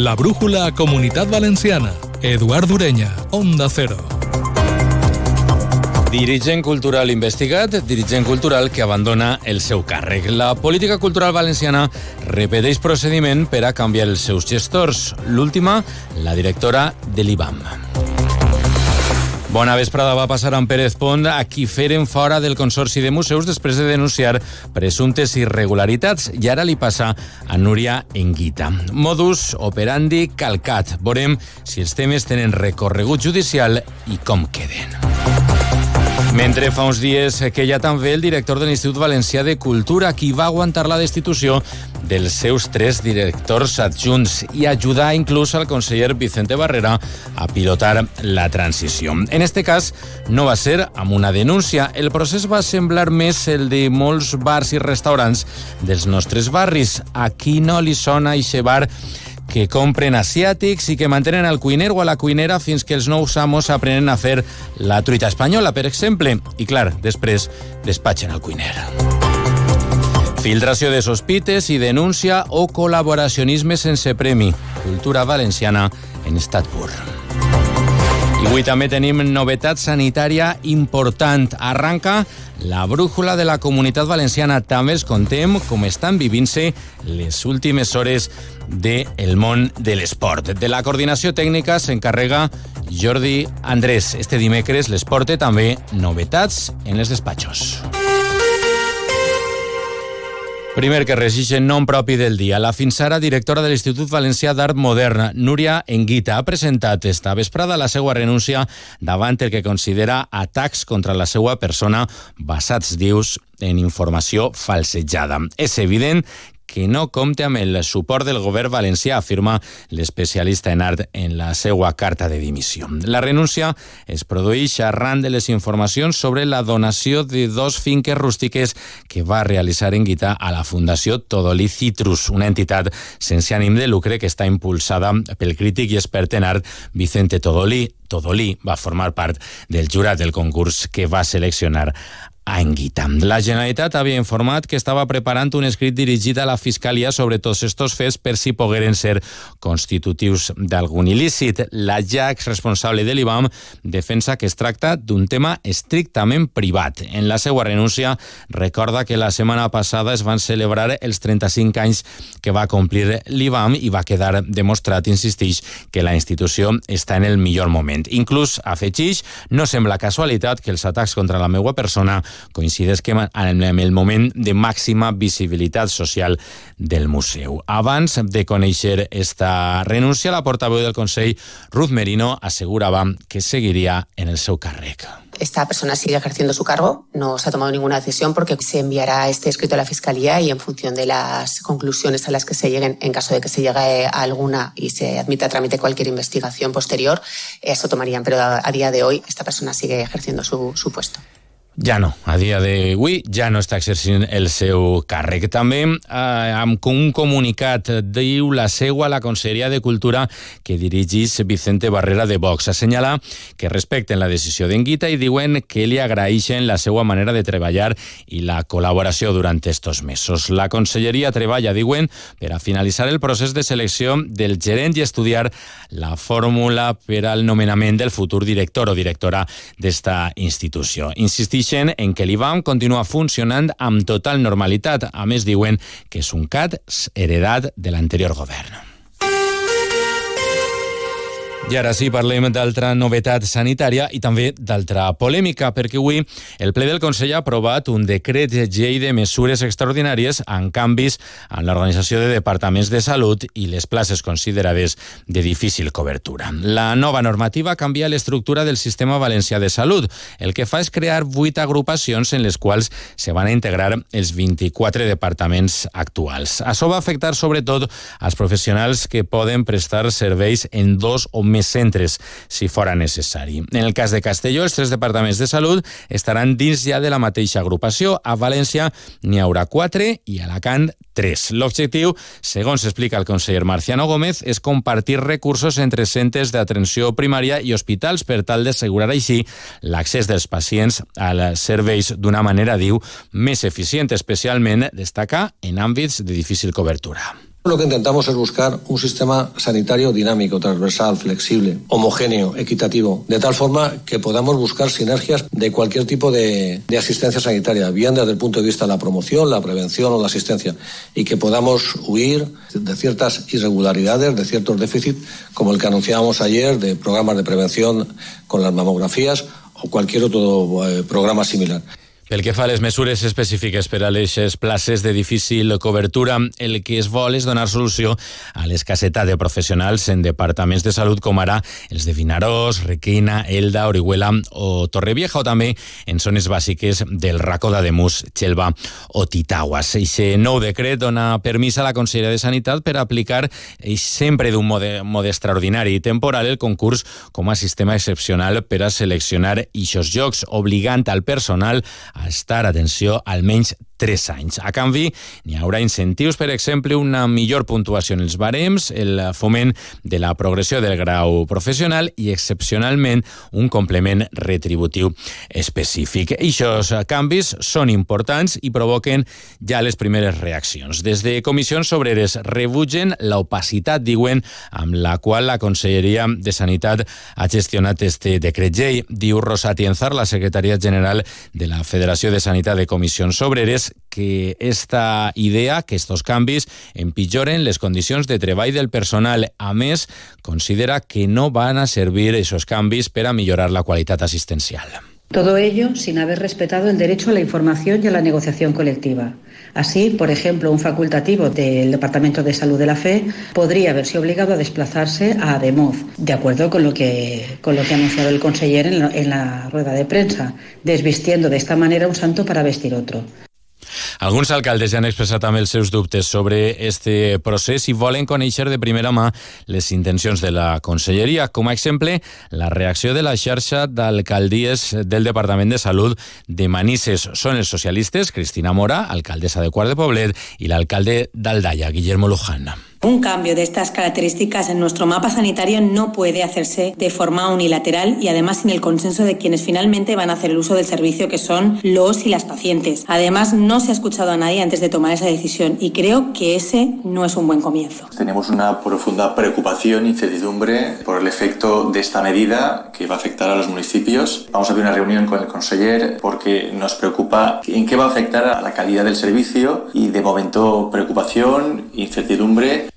La brújula Comunitat Valenciana. Eduard Ureña, Onda Cero. Dirigent cultural investigat, dirigent cultural que abandona el seu càrrec. La política cultural valenciana repeteix procediment per a canviar els seus gestors. L'última, la directora de l'IBAM. Bona vesprada va passar amb Pérez Pont a qui feren fora del Consorci de Museus després de denunciar presumptes irregularitats i ara li passa a Núria Enguita. Modus operandi calcat. Veurem si els temes tenen recorregut judicial i com queden. Mentre fa uns dies que hi ha també el director de l'Institut Valencià de Cultura, qui va aguantar la destitució dels seus tres directors adjunts i ajudar inclús al conseller Vicente Barrera a pilotar la transició. En este cas, no va ser amb una denúncia. El procés va semblar més el de molts bars i restaurants dels nostres barris. A qui no li sona ixe bar que compren asiàtics i que mantenen el cuiner o a la cuinera fins que els nous amos aprenen a fer la truita espanyola, per exemple. I, clar, després despatxen el cuiner. Filtració de sospites i denúncia o col·laboracionisme sense premi. Cultura valenciana en estat pur. I avui també tenim novetat sanitària important. Arranca la brújula de la comunitat valenciana. També els contem com estan vivint-se les últimes hores del món de l'esport. De la coordinació tècnica s'encarrega Jordi Andrés. Este dimecres les porta també novetats en els despatxos. Primer que en nom propi del dia. La fins ara directora de l'Institut Valencià d'Art Modern, Núria Enguita, ha presentat esta vesprada la seva renúncia davant el que considera atacs contra la seva persona basats, dius, en informació falsejada. És evident que no compte amb el suport del govern valencià, afirma l'especialista en art en la seva carta de dimissió. La renúncia es produeix arran de les informacions sobre la donació de dos finques rústiques que va realitzar en Guita a la Fundació Todolí Citrus, una entitat sense ànim de lucre que està impulsada pel crític i expert en art Vicente Todolí. Todolí va formar part del jurat del concurs que va seleccionar a Enguita. La Generalitat havia informat que estava preparant un escrit dirigit a la Fiscalia sobre tots estos fets per si pogueren ser constitutius d'algun il·lícit. La ja exresponsable de l'IBAM defensa que es tracta d'un tema estrictament privat. En la seva renúncia recorda que la setmana passada es van celebrar els 35 anys que va complir l'IBAM i va quedar demostrat, insistix, que la institució està en el millor moment. Inclús afegix, no sembla casualitat que els atacs contra la meva persona coincideix que en el moment de màxima visibilitat social del museu. Abans de conèixer esta renúncia, la portaveu del Consell, Ruth Merino, assegurava que seguiria en el seu càrrec. esta persona sigue ejerciendo su cargo. No se ha tomado ninguna decisión porque se enviará este escrito a la Fiscalía y en función de las conclusiones a las que se lleguen, en caso de que se llegue a alguna y se admita a trámite cualquier investigación posterior, eso tomarían. Pero a, día de hoy esta persona sigue ejerciendo su, su puesto. Ja no, a dia d'avui ja no està exercint el seu càrrec. També eh, amb un comunicat diu la seua la Conselleria de Cultura que dirigís Vicente Barrera de Vox. Assenyala que respecten la decisió d'Enguita i diuen que li agraeixen la seva manera de treballar i la col·laboració durant estos mesos. La Conselleria treballa, diuen, per a finalitzar el procés de selecció del gerent i estudiar la fórmula per al nomenament del futur director o directora d'esta institució. Insistir insistixen en que l'IBAM continua funcionant amb total normalitat. A més, diuen que és un CAT heredat de l'anterior govern. I ara sí, parlem d'altra novetat sanitària i també d'altra polèmica, perquè avui el ple del Consell ha aprovat un decret llei de mesures extraordinàries en canvis en l'organització de departaments de salut i les places considerades de difícil cobertura. La nova normativa canvia l'estructura del sistema valencià de salut. El que fa és crear vuit agrupacions en les quals se van a integrar els 24 departaments actuals. Això va afectar sobretot als professionals que poden prestar serveis en dos o més centres, si fora necessari. En el cas de Castelló, els tres departaments de salut estaran dins ja de la mateixa agrupació. A València n'hi haurà quatre i a Alacant tres. L'objectiu, segons explica el conseller Marciano Gómez, és compartir recursos entre centres d'atenció primària i hospitals per tal d'assegurar així l'accés dels pacients als serveis d'una manera, diu, més eficient, especialment destacar en àmbits de difícil cobertura. Lo que intentamos es buscar un sistema sanitario dinámico, transversal, flexible, homogéneo, equitativo, de tal forma que podamos buscar sinergias de cualquier tipo de, asistencia sanitaria, bien desde el punto de vista de la promoción, la prevención o la asistencia, y que podamos huir de ciertas irregularidades, de ciertos déficits, como el que anunciábamos ayer, de programas de prevención con las mamografías o cualquier otro eh, programa similar. Pel que fa a les mesures específiques per a les places de difícil cobertura, el que es vol és donar solució a l'escassetat de professionals en departaments de salut com ara els de Vinaròs, Requena, Elda, Orihuela o Torrevieja o també en zones bàsiques del racó d'Ademus, Xelva o Titauas. Eixe nou decret dona permís a la Conselleria de Sanitat per aplicar sempre d'un mode, mode extraordinari i temporal el concurs com a sistema excepcional per a seleccionar eixos jocs, obligant al personal a estar, atenció, almenys 3 anys. A canvi, n'hi haurà incentius, per exemple, una millor puntuació en els barems, el foment de la progressió del grau professional i, excepcionalment, un complement retributiu específic. I aquests canvis són importants i provoquen ja les primeres reaccions. Des de comissions obreres rebutgen l'opacitat, diuen, amb la qual la Conselleria de Sanitat ha gestionat este decret llei. Diu Rosa Tienzar, la secretària general de la Federació de Sanitat de Comissions Obreres, que esta idea, que estos canvis empitjoren les condicions de treball del personal. A més, considera que no van a servir esos canvis per a millorar la qualitat assistencial. Todo ello sin haber respetado el derecho a la información y a la negociación colectiva. Así, por ejemplo, un facultativo del Departamento de Salud de la FE podría verse obligado a desplazarse a Ademoz, de acuerdo con lo que, con lo que ha anunciado el conseller en la rueda de prensa, desvistiendo de esta manera un santo para vestir otro. Alguns alcaldes ja han expressat també els seus dubtes sobre este procés i volen conèixer de primera mà les intencions de la Conselleria. Com a exemple, la reacció de la xarxa d'alcaldies del Departament de Salut de Manises. Són els socialistes Cristina Mora, alcaldessa de Quart de Poblet, i l'alcalde d'Aldaia, Guillermo Luján. Un cambio de estas características en nuestro mapa sanitario no puede hacerse de forma unilateral y además sin el consenso de quienes finalmente van a hacer el uso del servicio, que son los y las pacientes. Además, no se ha escuchado a nadie antes de tomar esa decisión y creo que ese no es un buen comienzo. Tenemos una profunda preocupación incertidumbre por el efecto de esta medida que va a afectar a los municipios. Vamos a abrir una reunión con el conseller porque nos preocupa en qué va a afectar a la calidad del servicio y de momento preocupación, incertidumbre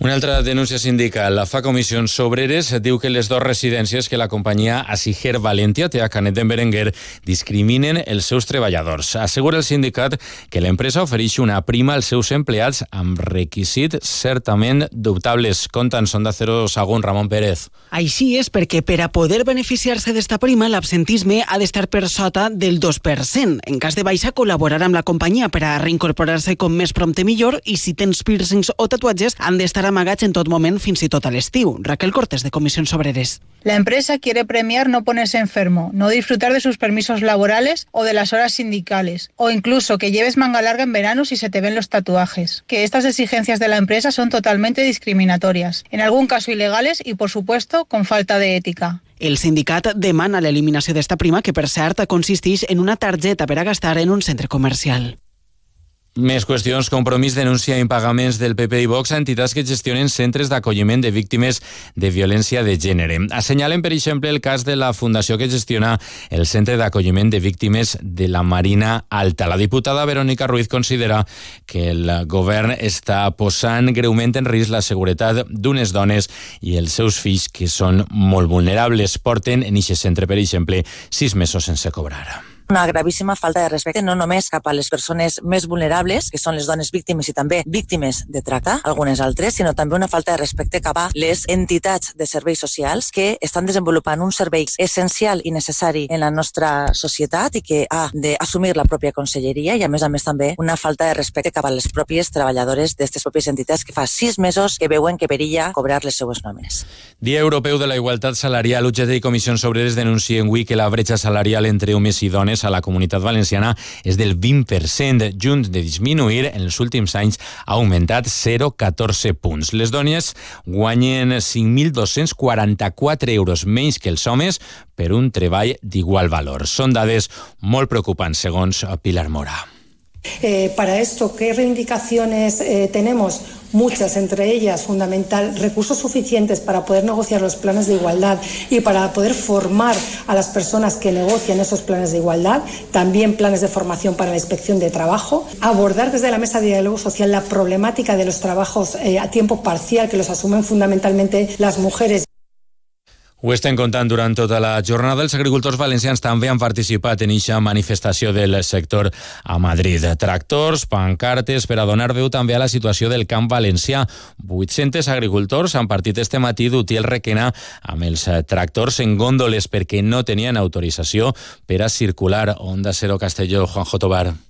una altra denúncia sindical la fa Comissions Obreres. Diu que les dues residències que la companyia Asiger Valentia té a Canet d'en Berenguer discriminen els seus treballadors. Assegura el sindicat que l'empresa ofereix una prima als seus empleats amb requisits certament dubtables. Conten, són de Cero Sagun, Ramon Pérez. Així és perquè per a poder beneficiar-se d'esta prima l'absentisme ha d'estar per sota del 2%. En cas de baixa col·laborar amb la companyia per a reincorporar-se com més prompte millor i si tens piercings o tatuatges han d'estar amagats en tot moment fins i tot a l'estiu. Raquel Cortés, de Comissions Obreres. La empresa quiere premiar no ponerse enfermo, no disfrutar de sus permisos laborales o de las horas sindicales, o incluso que lleves manga larga en verano si se te ven los tatuajes. Que estas exigencias de la empresa son totalmente discriminatorias, en algún caso ilegales y, por supuesto, con falta de ética. El sindicat demana l'eliminació d'esta prima que, per cert, consisteix en una targeta per a gastar en un centre comercial. Més qüestions. Compromís denuncia impagaments del PP i Vox a entitats que gestionen centres d'acolliment de víctimes de violència de gènere. Assenyalen, per exemple, el cas de la fundació que gestiona el centre d'acolliment de víctimes de la Marina Alta. La diputada Verónica Ruiz considera que el govern està posant greument en risc la seguretat d'unes dones i els seus fills que són molt vulnerables. Porten en aquest centre, per exemple, sis mesos sense cobrar una gravíssima falta de respecte no només cap a les persones més vulnerables, que són les dones víctimes i també víctimes de tracte, algunes altres, sinó també una falta de respecte cap a les entitats de serveis socials que estan desenvolupant un servei essencial i necessari en la nostra societat i que ha d'assumir la pròpia conselleria i a més a més també una falta de respecte cap a les pròpies treballadores d'aquestes pròpies entitats que fa sis mesos que veuen que perilla cobrar les seues nòmines. Dia Europeu de la Igualtat Salarial, UGT i Comissions Obreres denuncien avui que la bretxa salarial entre homes i dones a la comunitat valenciana és del 20%, junt de disminuir en els últims anys ha augmentat 0,14 punts. Les dones guanyen 5.244 euros menys que els homes per un treball d'igual valor. Són dades molt preocupants, segons Pilar Mora. Eh, para esto, ¿qué reivindicaciones eh, tenemos? Muchas, entre ellas, fundamental, recursos suficientes para poder negociar los planes de igualdad y para poder formar a las personas que negocian esos planes de igualdad, también planes de formación para la inspección de trabajo, abordar desde la mesa de diálogo social la problemática de los trabajos eh, a tiempo parcial que los asumen fundamentalmente las mujeres. Ho estem contant durant tota la jornada. Els agricultors valencians també han participat en eixa manifestació del sector a Madrid. Tractors, pancartes, per a donar veu també a la situació del camp valencià. 800 agricultors han partit este matí d'Utiel Requena amb els tractors en gòndoles perquè no tenien autorització per a circular. Onda Cero Castelló, Juanjo Tobar.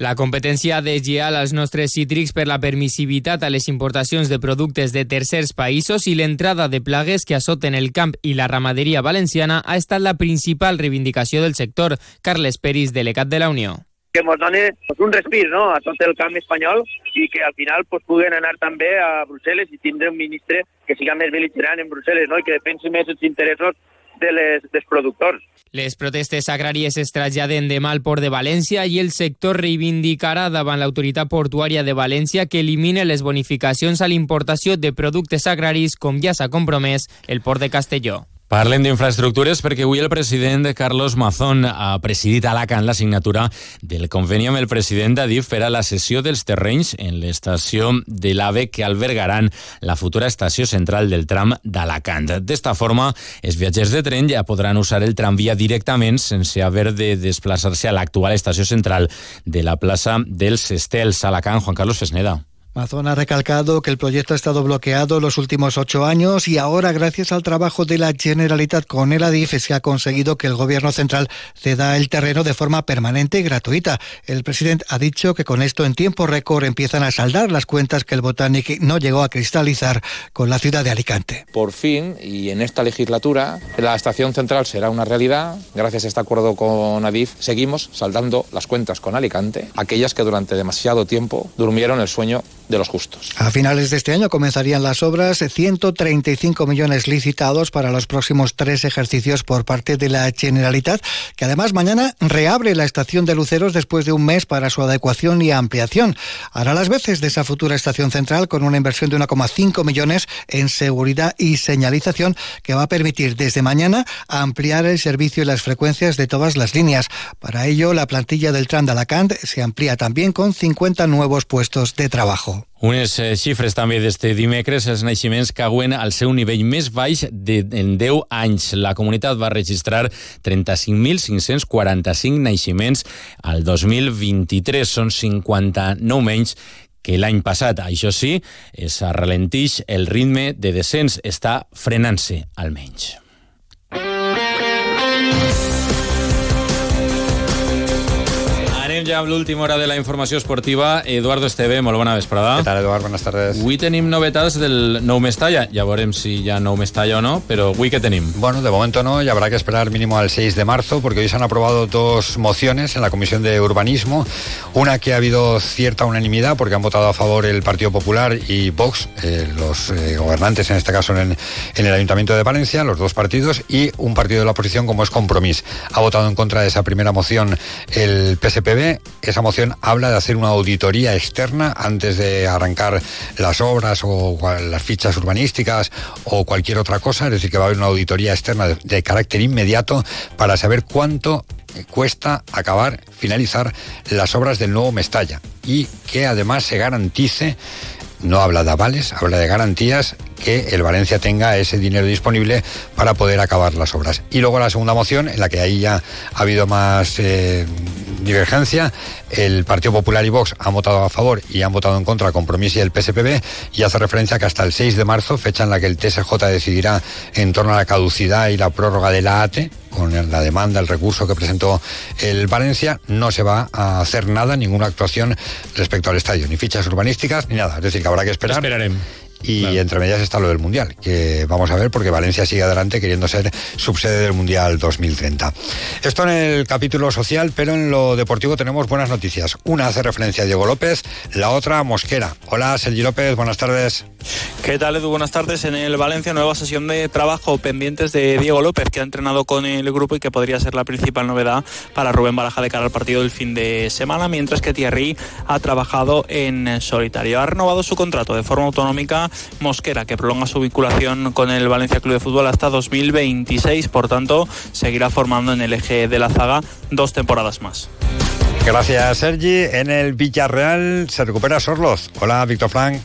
La competència deslleial als nostres cítrics per la permissivitat a les importacions de productes de tercers països i l'entrada de plagues que assoten el camp i la ramaderia valenciana ha estat la principal reivindicació del sector. Carles Peris, delegat de la Unió que ens doni pues, un respir no? a tot el camp espanyol i que al final pues, puguen anar també a Brussel·les i tindre un ministre que siga més beligerant en Brussel·les no? i que defensi més els interessos de les, dels productors. Les protestes agràries es traslladen demà al port de València i el sector reivindicarà davant l'autoritat portuària de València que elimine les bonificacions a l'importació de productes agraris com ja s'ha compromès el port de Castelló. Parlem d'infraestructures perquè avui el president Carlos Mazón ha presidit a Alacant la signatura del conveni amb el president d'Adif per a la cessió dels terrenys en l'estació de l'AVE que albergaran la futura estació central del tram d'Alacant. D'esta forma, els viatgers de tren ja podran usar el tramvia directament sense haver de desplaçar-se a l'actual estació central de la plaça dels Estels. Alacant, Juan Carlos Fesneda. Mazón ha recalcado que el proyecto ha estado bloqueado los últimos ocho años y ahora, gracias al trabajo de la Generalitat con el ADIF, se ha conseguido que el Gobierno central ceda el terreno de forma permanente y gratuita. El presidente ha dicho que con esto en tiempo récord empiezan a saldar las cuentas que el Botanic no llegó a cristalizar con la ciudad de Alicante. Por fin, y en esta legislatura, la estación central será una realidad. Gracias a este acuerdo con ADIF, seguimos saldando las cuentas con Alicante, aquellas que durante demasiado tiempo durmieron el sueño de los justos. A finales de este año comenzarían las obras, 135 millones licitados para los próximos tres ejercicios por parte de la Generalitat, que además mañana reabre la estación de Luceros después de un mes para su adecuación y ampliación. Hará las veces de esa futura estación central con una inversión de 1,5 millones en seguridad y señalización que va a permitir desde mañana ampliar el servicio y las frecuencias de todas las líneas. Para ello, la plantilla del tram de Alacant se amplía también con 50 nuevos puestos de trabajo. Unes eh, xifres també d'este dimecres, els naixements cauen al seu nivell més baix de, en 10 anys. La comunitat va registrar 35.545 naixements al 2023. Són 59 menys que l'any passat. Això sí, es ralentix el ritme de descens, està frenant-se almenys. Anem ja amb l'última hora de la informació esportiva. Eduardo Esteve, molt bona vesprada. ¿Qué tal, Eduardo? Buenas tardes. Avui tenim novetats del nou Mestalla. Ja veurem si hi ha nou Mestalla o no, però avui què tenim? Bueno, de momento no, y habrá que esperar mínimo al 6 de marzo, porque hoy se han aprobado dos mociones en la Comisión de Urbanismo. Una que ha habido cierta unanimidad, porque han votado a favor el Partido Popular y Vox, eh, los eh, gobernantes en este caso en, en, el Ayuntamiento de Valencia, los dos partidos, y un partido de la oposición como es Compromís. Ha votado en contra de esa primera moción el PSPB esa moción habla de hacer una auditoría externa antes de arrancar las obras o las fichas urbanísticas o cualquier otra cosa, es decir, que va a haber una auditoría externa de, carácter inmediato para saber cuánto cuesta acabar, finalizar las obras del nuevo Mestalla. Y que además se garantice no habla de avales, habla de garantías que el Valencia tenga ese dinero disponible para poder acabar las obras. Y luego la segunda moción, en la que ahí ya ha habido más eh, divergencia, el Partido Popular y Vox han votado a favor y han votado en contra Compromiso y el PSPB y hace referencia que hasta el 6 de marzo, fecha en la que el TSJ decidirá en torno a la caducidad y la prórroga de la ATE, con la demanda, el recurso que presentó el Valencia, no se va a hacer nada, ninguna actuación respecto al estadio, ni fichas urbanísticas, ni nada. Es decir, que habrá que esperar. Y claro. entre medias está lo del Mundial, que vamos a ver porque Valencia sigue adelante queriendo ser subsede del Mundial 2030. Esto en el capítulo social, pero en lo deportivo tenemos buenas noticias. Una hace referencia a Diego López, la otra a Mosquera. Hola, Sergi López, buenas tardes. ¿Qué tal, Edu? Buenas tardes. En el Valencia, nueva sesión de trabajo pendientes de Diego López, que ha entrenado con el grupo y que podría ser la principal novedad para Rubén Baraja de cara al partido del fin de semana, mientras que Thierry ha trabajado en solitario. Ha renovado su contrato de forma autonómica Mosquera, que prolonga su vinculación con el Valencia Club de Fútbol hasta 2026. Por tanto, seguirá formando en el eje de la zaga dos temporadas más. Gracias, Sergi. En el Villarreal se recupera Sorloz. Hola, Víctor Frank.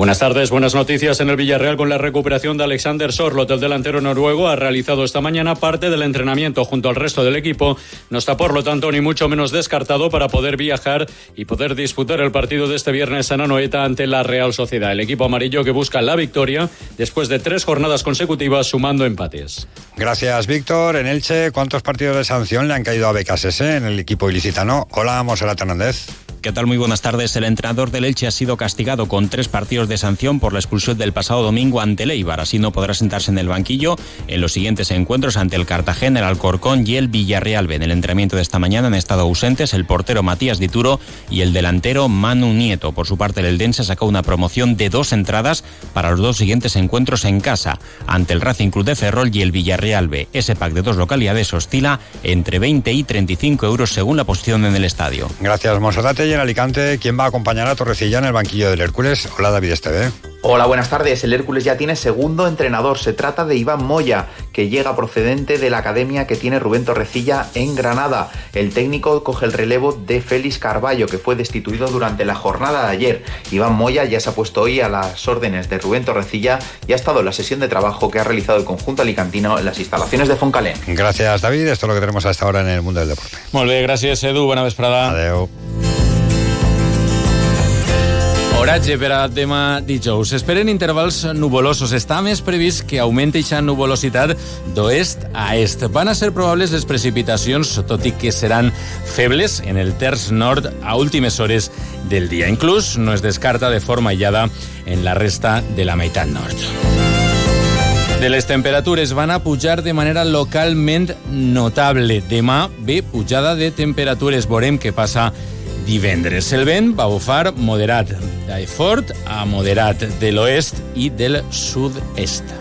Buenas tardes, buenas noticias en el Villarreal con la recuperación de Alexander Sorlot, el delantero noruego, ha realizado esta mañana parte del entrenamiento junto al resto del equipo. No está por lo tanto ni mucho menos descartado para poder viajar y poder disputar el partido de este viernes en Anoeta ante la Real Sociedad. El equipo amarillo que busca la victoria después de tres jornadas consecutivas sumando empates. Gracias, Víctor. En Elche, ¿cuántos partidos de sanción le han caído a BKSS en el equipo ilicitano? Hola, Monserrat Hernández. ¿Qué tal? Muy buenas tardes. El entrenador del Elche ha sido castigado con tres partidos de sanción por la expulsión del pasado domingo ante el Eibar. Así no podrá sentarse en el banquillo en los siguientes encuentros ante el Cartagena, el Alcorcón y el Villarreal. En el entrenamiento de esta mañana han estado ausentes el portero Matías Dituro y el delantero Manu Nieto. Por su parte, el Eldense sacó una promoción de dos entradas para los dos siguientes encuentros en casa, ante el Racing Club de Ferrol y el Villarreal B. Ese pack de dos localidades oscila entre 20 y 35 euros según la posición en el estadio. Gracias, Monserrate en Alicante, ¿quién va a acompañar a Torrecilla en el banquillo del Hércules? Hola, David Esteve. Hola, buenas tardes. El Hércules ya tiene segundo entrenador. Se trata de Iván Moya, que llega procedente de la academia que tiene Rubén Torrecilla en Granada. El técnico coge el relevo de Félix Carballo, que fue destituido durante la jornada de ayer. Iván Moya ya se ha puesto hoy a las órdenes de Rubén Torrecilla y ha estado en la sesión de trabajo que ha realizado el conjunto alicantino en las instalaciones de Foncalén. Gracias, David. Esto es lo que tenemos hasta ahora en el mundo del deporte. Muy bien, gracias, Edu. Buena vesprada. Adeu. Oratge per a demà dijous. Esperen intervals nuvolosos. Està més previst que augmenti aquesta nuvolositat d'oest a est. Van a ser probables les precipitacions, tot i que seran febles en el terç nord a últimes hores del dia. Inclús no es descarta de forma aïllada en la resta de la meitat nord. De les temperatures van a pujar de manera localment notable. Demà ve pujada de temperatures. Veurem què passa divendres. El vent va bufar moderat, de fort a moderat de l'oest i del sud-est.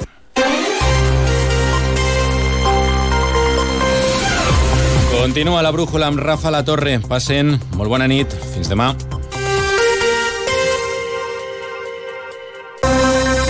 Continua la brújula amb Rafa La Torre. Passen molt bona nit. Fins demà.